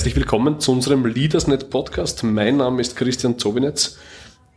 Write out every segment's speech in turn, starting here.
Herzlich willkommen zu unserem LeadersNet Podcast. Mein Name ist Christian Zobinetz.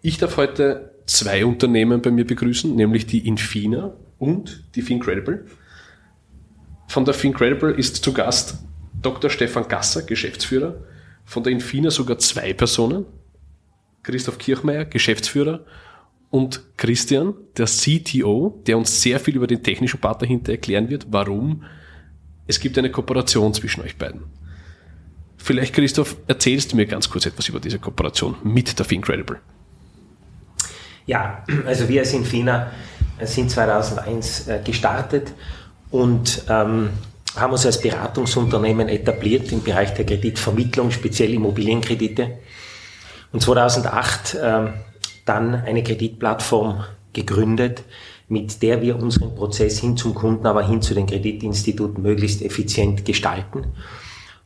Ich darf heute zwei Unternehmen bei mir begrüßen, nämlich die Infina und die Fincredible. Von der Fincredible ist zu Gast Dr. Stefan Gasser, Geschäftsführer. Von der Infina sogar zwei Personen. Christoph Kirchmeier, Geschäftsführer. Und Christian, der CTO, der uns sehr viel über den technischen Part dahinter erklären wird, warum es gibt eine Kooperation zwischen euch beiden. Vielleicht, Christoph, erzählst du mir ganz kurz etwas über diese Kooperation mit der Fincredible. Ja, also wir als Infina sind 2001 äh, gestartet und ähm, haben uns als Beratungsunternehmen etabliert im Bereich der Kreditvermittlung, speziell Immobilienkredite. Und 2008 äh, dann eine Kreditplattform gegründet, mit der wir unseren Prozess hin zum Kunden, aber hin zu den Kreditinstituten möglichst effizient gestalten.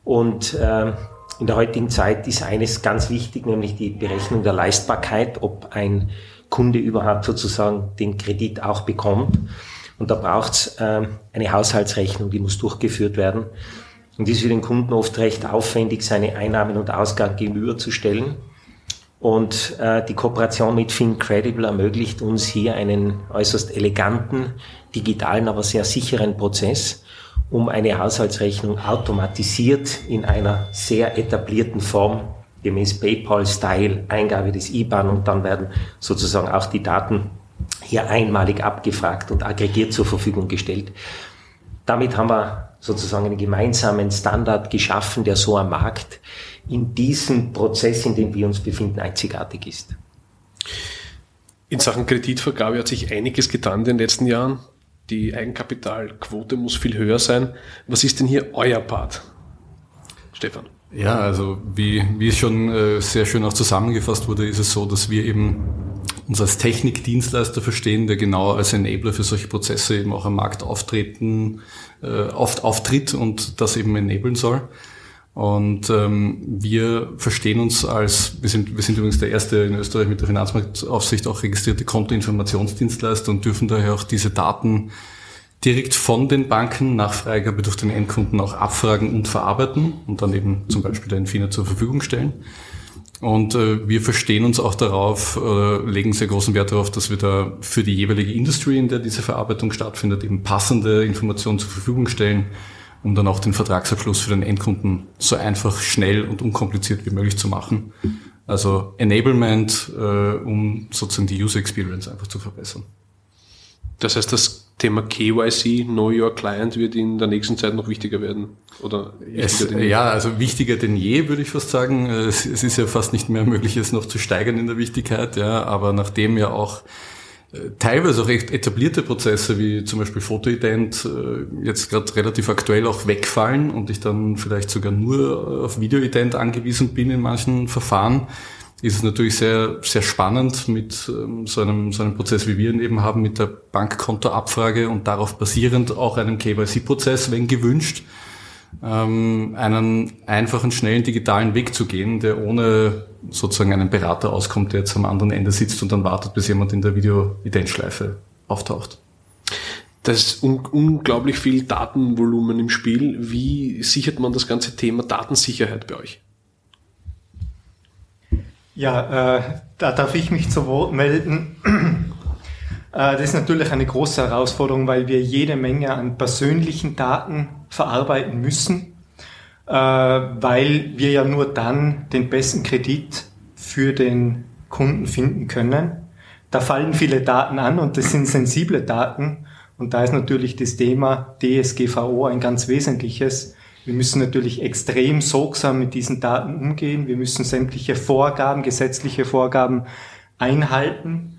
Und äh, in der heutigen Zeit ist eines ganz wichtig, nämlich die Berechnung der Leistbarkeit, ob ein Kunde überhaupt sozusagen den Kredit auch bekommt. Und da braucht es äh, eine Haushaltsrechnung, die muss durchgeführt werden. Und ist für den Kunden oft recht aufwendig, seine Einnahmen und Ausgaben gegenüberzustellen. Und äh, die Kooperation mit FinCredible ermöglicht uns hier einen äußerst eleganten, digitalen, aber sehr sicheren Prozess, um eine Haushaltsrechnung automatisiert in einer sehr etablierten Form gemäß PayPal-Style Eingabe des IBAN und dann werden sozusagen auch die Daten hier einmalig abgefragt und aggregiert zur Verfügung gestellt. Damit haben wir sozusagen einen gemeinsamen Standard geschaffen, der so am Markt in diesem Prozess, in dem wir uns befinden, einzigartig ist. In Sachen Kreditvergabe hat sich einiges getan in den letzten Jahren. Die Eigenkapitalquote muss viel höher sein. Was ist denn hier euer Part, Stefan? Ja, also wie, wie es schon äh, sehr schön auch zusammengefasst wurde, ist es so, dass wir eben uns als Technikdienstleister verstehen, der genau als Enabler für solche Prozesse eben auch am Markt auftreten, äh, oft auftritt und das eben enablen soll. Und ähm, wir verstehen uns als, wir sind, wir sind übrigens der erste in Österreich mit der Finanzmarktaufsicht auch registrierte Kontoinformationsdienstleister und dürfen daher auch diese Daten direkt von den Banken nach Freigabe durch den Endkunden auch abfragen und verarbeiten und dann eben zum Beispiel der Infina zur Verfügung stellen. Und äh, wir verstehen uns auch darauf, äh, legen sehr großen Wert darauf, dass wir da für die jeweilige Industrie, in der diese Verarbeitung stattfindet, eben passende Informationen zur Verfügung stellen, um dann auch den Vertragsabschluss für den Endkunden so einfach, schnell und unkompliziert wie möglich zu machen. Also Enablement, äh, um sozusagen die User Experience einfach zu verbessern. Das heißt, das Thema KYC, Know Your Client, wird in der nächsten Zeit noch wichtiger werden? Oder es, ja, also wichtiger denn je, würde ich fast sagen. Es, es, ist ja fast nicht mehr möglich, es noch zu steigern in der Wichtigkeit, ja. Aber nachdem ja auch teilweise auch echt etablierte Prozesse wie zum Beispiel Fotoident äh, jetzt gerade relativ aktuell auch wegfallen und ich dann vielleicht sogar nur auf Videoident angewiesen bin in manchen Verfahren, ist es natürlich sehr, sehr spannend mit ähm, so, einem, so einem Prozess, wie wir ihn eben haben, mit der Bankkontoabfrage und darauf basierend auch einem KYC-Prozess, wenn gewünscht, ähm, einen einfachen, schnellen digitalen Weg zu gehen, der ohne sozusagen einen Berater auskommt, der jetzt am anderen Ende sitzt und dann wartet, bis jemand in der Video-Identschleife auftaucht. Da ist un unglaublich viel Datenvolumen im Spiel. Wie sichert man das ganze Thema Datensicherheit bei euch? Ja, äh, da darf ich mich zu Wort melden. äh, das ist natürlich eine große Herausforderung, weil wir jede Menge an persönlichen Daten verarbeiten müssen, äh, weil wir ja nur dann den besten Kredit für den Kunden finden können. Da fallen viele Daten an und das sind sensible Daten. Und da ist natürlich das Thema DSGVO ein ganz wesentliches. Wir müssen natürlich extrem sorgsam mit diesen Daten umgehen. Wir müssen sämtliche Vorgaben, gesetzliche Vorgaben einhalten.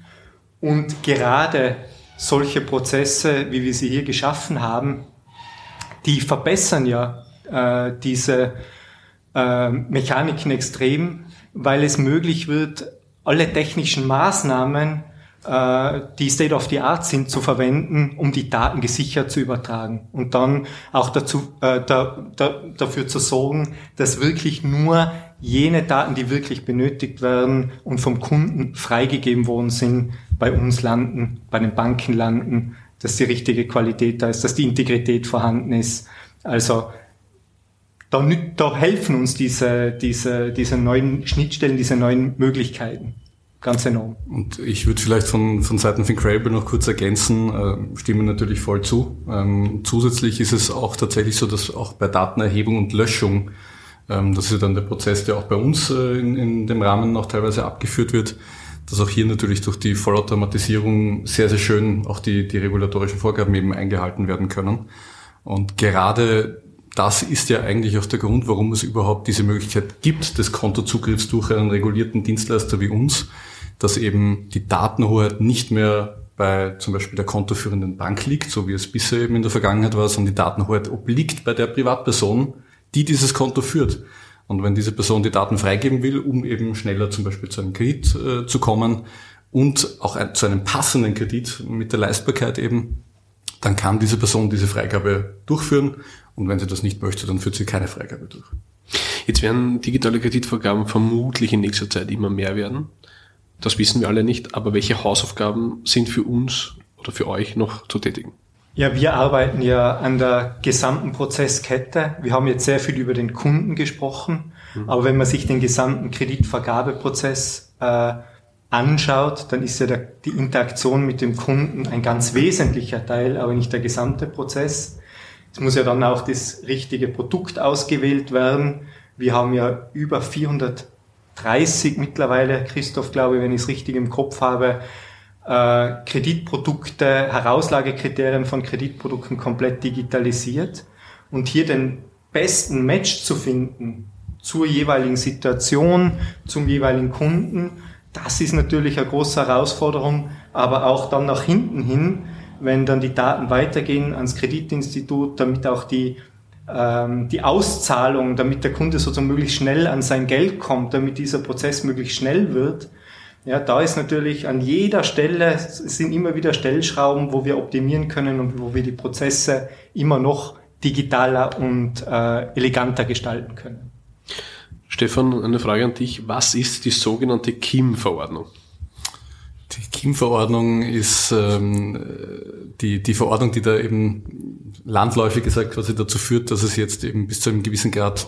Und gerade solche Prozesse, wie wir sie hier geschaffen haben, die verbessern ja äh, diese äh, Mechaniken extrem, weil es möglich wird, alle technischen Maßnahmen äh, die State of the Art sind, zu verwenden, um die Daten gesichert zu übertragen und dann auch dazu, äh, da, da, dafür zu sorgen, dass wirklich nur jene Daten, die wirklich benötigt werden und vom Kunden freigegeben worden sind, bei uns landen, bei den Banken landen, dass die richtige Qualität da ist, dass die Integrität vorhanden ist. Also da, da helfen uns diese, diese, diese neuen Schnittstellen, diese neuen Möglichkeiten ganz enorm. Und ich würde vielleicht von, von Seiten von Crable noch kurz ergänzen, äh, stimme natürlich voll zu. Ähm, zusätzlich ist es auch tatsächlich so, dass auch bei Datenerhebung und Löschung, ähm, das ist dann der Prozess, der auch bei uns äh, in, in dem Rahmen noch teilweise abgeführt wird, dass auch hier natürlich durch die Vollautomatisierung sehr, sehr schön auch die, die regulatorischen Vorgaben eben eingehalten werden können. Und gerade das ist ja eigentlich auch der Grund, warum es überhaupt diese Möglichkeit gibt des Kontozugriffs durch einen regulierten Dienstleister wie uns, dass eben die Datenhoheit nicht mehr bei zum Beispiel der kontoführenden Bank liegt, so wie es bisher eben in der Vergangenheit war, sondern die Datenhoheit obliegt bei der Privatperson, die dieses Konto führt. Und wenn diese Person die Daten freigeben will, um eben schneller zum Beispiel zu einem Kredit äh, zu kommen und auch ein, zu einem passenden Kredit mit der Leistbarkeit eben, dann kann diese Person diese Freigabe durchführen. Und wenn sie das nicht möchte, dann führt sie keine Freigabe durch. Jetzt werden digitale Kreditvorgaben vermutlich in nächster Zeit immer mehr werden. Das wissen wir alle nicht, aber welche Hausaufgaben sind für uns oder für euch noch zu tätigen? Ja, wir arbeiten ja an der gesamten Prozesskette. Wir haben jetzt sehr viel über den Kunden gesprochen, mhm. aber wenn man sich den gesamten Kreditvergabeprozess äh, anschaut, dann ist ja der, die Interaktion mit dem Kunden ein ganz wesentlicher Teil, aber nicht der gesamte Prozess. Es muss ja dann auch das richtige Produkt ausgewählt werden. Wir haben ja über 400 30 mittlerweile, Christoph, glaube ich, wenn ich es richtig im Kopf habe, Kreditprodukte, Herauslagekriterien von Kreditprodukten komplett digitalisiert. Und hier den besten Match zu finden zur jeweiligen Situation, zum jeweiligen Kunden, das ist natürlich eine große Herausforderung, aber auch dann nach hinten hin, wenn dann die Daten weitergehen ans Kreditinstitut, damit auch die ähm, die Auszahlung, damit der Kunde sozusagen möglichst schnell an sein Geld kommt, damit dieser Prozess möglichst schnell wird. Ja, da ist natürlich an jeder Stelle, es sind immer wieder Stellschrauben, wo wir optimieren können und wo wir die Prozesse immer noch digitaler und äh, eleganter gestalten können. Stefan, eine Frage an dich. Was ist die sogenannte KIM-Verordnung? Die KIM-Verordnung ist ähm, die, die Verordnung, die da eben landläufig gesagt quasi dazu führt, dass es jetzt eben bis zu einem gewissen Grad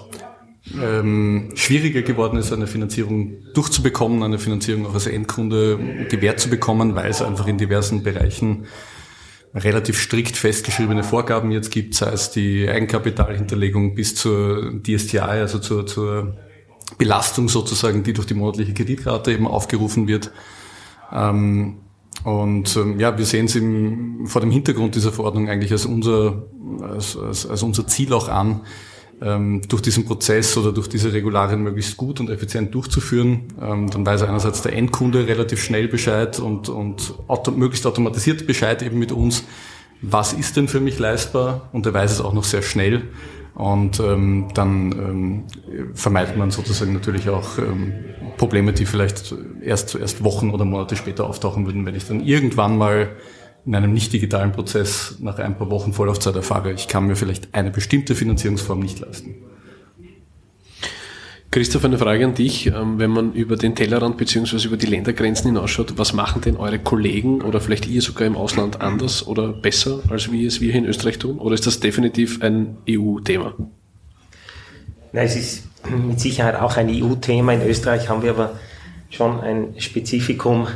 ähm, schwieriger geworden ist, eine Finanzierung durchzubekommen, eine Finanzierung auch als Endkunde gewährt zu bekommen, weil es einfach in diversen Bereichen relativ strikt festgeschriebene Vorgaben jetzt gibt, sei es die Eigenkapitalhinterlegung bis zur DSTI, also zur, zur Belastung sozusagen, die durch die monatliche Kreditrate eben aufgerufen wird. Ähm, und ähm, ja, wir sehen es im, vor dem Hintergrund dieser Verordnung eigentlich als unser, als, als, als unser Ziel auch an, durch diesen Prozess oder durch diese Regularien möglichst gut und effizient durchzuführen. Ähm, dann weiß einerseits der Endkunde relativ schnell Bescheid und, und auto, möglichst automatisiert Bescheid eben mit uns, was ist denn für mich leistbar und er weiß es auch noch sehr schnell. Und ähm, dann ähm, vermeidet man sozusagen natürlich auch ähm, Probleme, die vielleicht erst, erst Wochen oder Monate später auftauchen würden, wenn ich dann irgendwann mal in einem nicht digitalen Prozess nach ein paar Wochen Vorlaufzeit erfahre, ich kann mir vielleicht eine bestimmte Finanzierungsform nicht leisten. Christoph, eine Frage an dich. Ähm, wenn man über den Tellerrand beziehungsweise über die Ländergrenzen hinausschaut, was machen denn eure Kollegen oder vielleicht ihr sogar im Ausland anders oder besser, als wie es wir hier in Österreich tun? Oder ist das definitiv ein EU-Thema? Nein, es ist mit Sicherheit auch ein EU-Thema. In Österreich haben wir aber schon ein Spezifikum.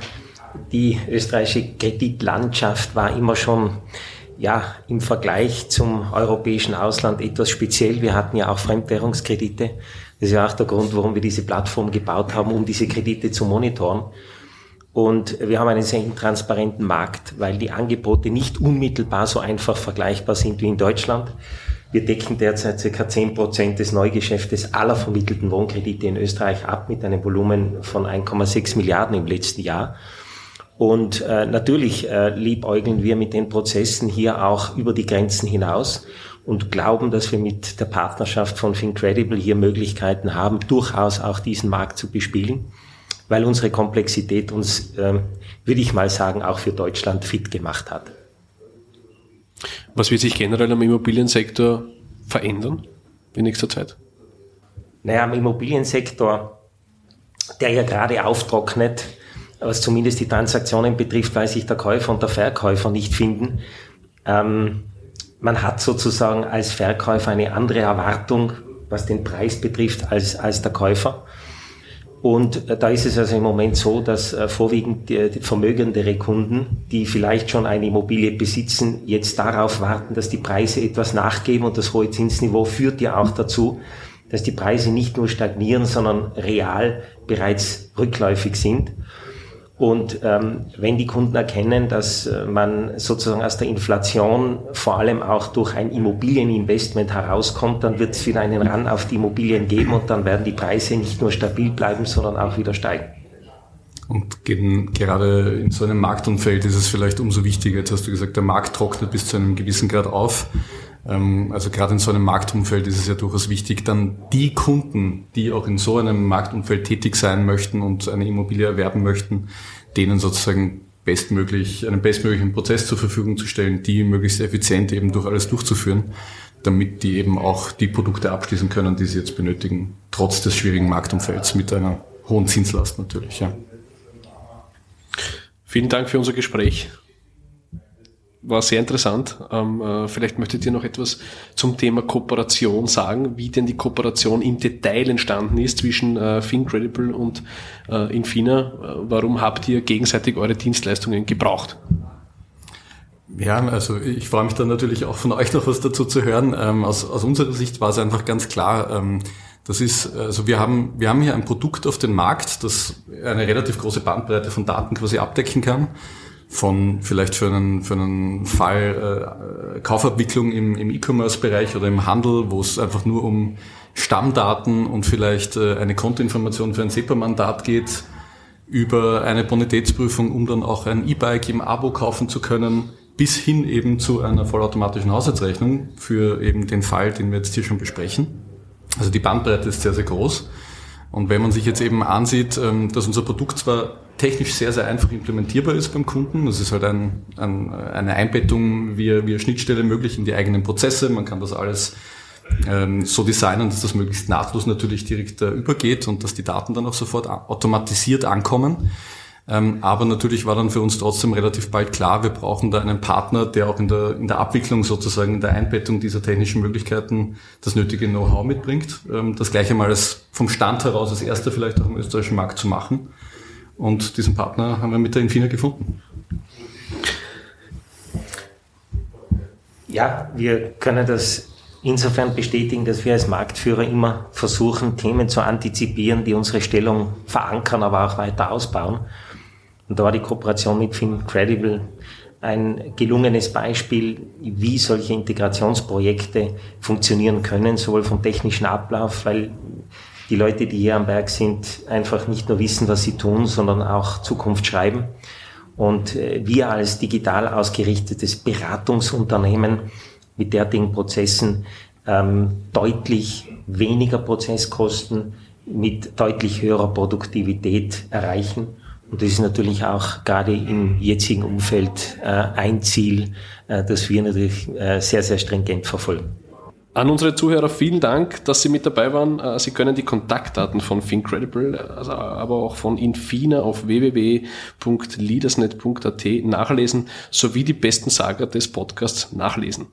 Die österreichische Kreditlandschaft war immer schon ja, im Vergleich zum europäischen Ausland etwas speziell. Wir hatten ja auch Fremdwährungskredite. Das ist ja auch der Grund, warum wir diese Plattform gebaut haben, um diese Kredite zu monitoren. Und wir haben einen sehr intransparenten Markt, weil die Angebote nicht unmittelbar so einfach vergleichbar sind wie in Deutschland. Wir decken derzeit ca. 10 Prozent des Neugeschäftes aller vermittelten Wohnkredite in Österreich ab mit einem Volumen von 1,6 Milliarden im letzten Jahr. Und äh, natürlich äh, liebäugeln wir mit den Prozessen hier auch über die Grenzen hinaus und glauben, dass wir mit der Partnerschaft von Fincredible hier Möglichkeiten haben, durchaus auch diesen Markt zu bespielen, weil unsere Komplexität uns, äh, würde ich mal sagen, auch für Deutschland fit gemacht hat. Was wird sich generell am Immobiliensektor verändern in nächster Zeit? Naja, am Immobiliensektor, der ja gerade auftrocknet, was zumindest die Transaktionen betrifft, weil sich der Käufer und der Verkäufer nicht finden, ähm, man hat sozusagen als Verkäufer eine andere Erwartung was den Preis betrifft, als, als der Käufer. Und äh, da ist es also im Moment so, dass äh, vorwiegend vermögendere Kunden, die vielleicht schon eine Immobilie besitzen, jetzt darauf warten, dass die Preise etwas nachgeben und das hohe Zinsniveau führt ja auch dazu, dass die Preise nicht nur stagnieren, sondern real bereits rückläufig sind. Und ähm, wenn die Kunden erkennen, dass äh, man sozusagen aus der Inflation vor allem auch durch ein Immobilieninvestment herauskommt, dann wird es wieder einen Ran auf die Immobilien geben und dann werden die Preise nicht nur stabil bleiben, sondern auch wieder steigen. Und gerade in so einem Marktumfeld ist es vielleicht umso wichtiger, jetzt hast du gesagt, der Markt trocknet bis zu einem gewissen Grad auf. Ähm, also gerade in so einem Marktumfeld ist es ja durchaus wichtig, dann die Kunden, die auch in so einem Marktumfeld tätig sein möchten und eine Immobilie erwerben möchten, denen sozusagen bestmöglich, einen bestmöglichen Prozess zur Verfügung zu stellen, die möglichst effizient eben durch alles durchzuführen, damit die eben auch die Produkte abschließen können, die sie jetzt benötigen, trotz des schwierigen Marktumfelds mit einer hohen Zinslast natürlich. Ja. Vielen Dank für unser Gespräch war sehr interessant. Ähm, äh, vielleicht möchtet ihr noch etwas zum Thema Kooperation sagen, wie denn die Kooperation im Detail entstanden ist zwischen äh, Fincredible und äh, Infina. Äh, warum habt ihr gegenseitig eure Dienstleistungen gebraucht? Ja, also ich freue mich dann natürlich auch von euch noch was dazu zu hören. Ähm, aus, aus unserer Sicht war es einfach ganz klar, ähm, das ist, also wir haben, wir haben hier ein Produkt auf den Markt, das eine relativ große Bandbreite von Daten quasi abdecken kann von vielleicht für einen, für einen Fall äh, Kaufabwicklung im, im E-Commerce-Bereich oder im Handel, wo es einfach nur um Stammdaten und vielleicht äh, eine Kontoinformation für ein SEPA-Mandat geht, über eine Bonitätsprüfung, um dann auch ein E-Bike im Abo kaufen zu können, bis hin eben zu einer vollautomatischen Haushaltsrechnung für eben den Fall, den wir jetzt hier schon besprechen. Also die Bandbreite ist sehr, sehr groß. Und wenn man sich jetzt eben ansieht, ähm, dass unser Produkt zwar technisch sehr, sehr einfach implementierbar ist beim Kunden. Das ist halt ein, ein, eine Einbettung via, via Schnittstelle möglich in die eigenen Prozesse. Man kann das alles ähm, so designen, dass das möglichst nahtlos natürlich direkt äh, übergeht und dass die Daten dann auch sofort automatisiert ankommen. Ähm, aber natürlich war dann für uns trotzdem relativ bald klar, wir brauchen da einen Partner, der auch in der, in der Abwicklung sozusagen, in der Einbettung dieser technischen Möglichkeiten das nötige Know-how mitbringt. Ähm, das gleiche mal als vom Stand heraus als erster vielleicht auch im österreichischen Markt zu machen. Und diesen Partner haben wir mit der Infina gefunden. Ja, wir können das insofern bestätigen, dass wir als Marktführer immer versuchen, Themen zu antizipieren, die unsere Stellung verankern, aber auch weiter ausbauen. Und da war die Kooperation mit FinCredible ein gelungenes Beispiel, wie solche Integrationsprojekte funktionieren können, sowohl vom technischen Ablauf, weil die Leute, die hier am Berg sind, einfach nicht nur wissen, was sie tun, sondern auch Zukunft schreiben. Und äh, wir als digital ausgerichtetes Beratungsunternehmen mit derartigen Prozessen ähm, deutlich weniger Prozesskosten mit deutlich höherer Produktivität erreichen. Und das ist natürlich auch gerade im jetzigen Umfeld äh, ein Ziel, äh, das wir natürlich äh, sehr, sehr stringent verfolgen. An unsere Zuhörer vielen Dank, dass Sie mit dabei waren. Äh, Sie können die Kontaktdaten von Fincredible, also aber auch von Infina auf www.leadersnet.at nachlesen, sowie die besten Sager des Podcasts nachlesen.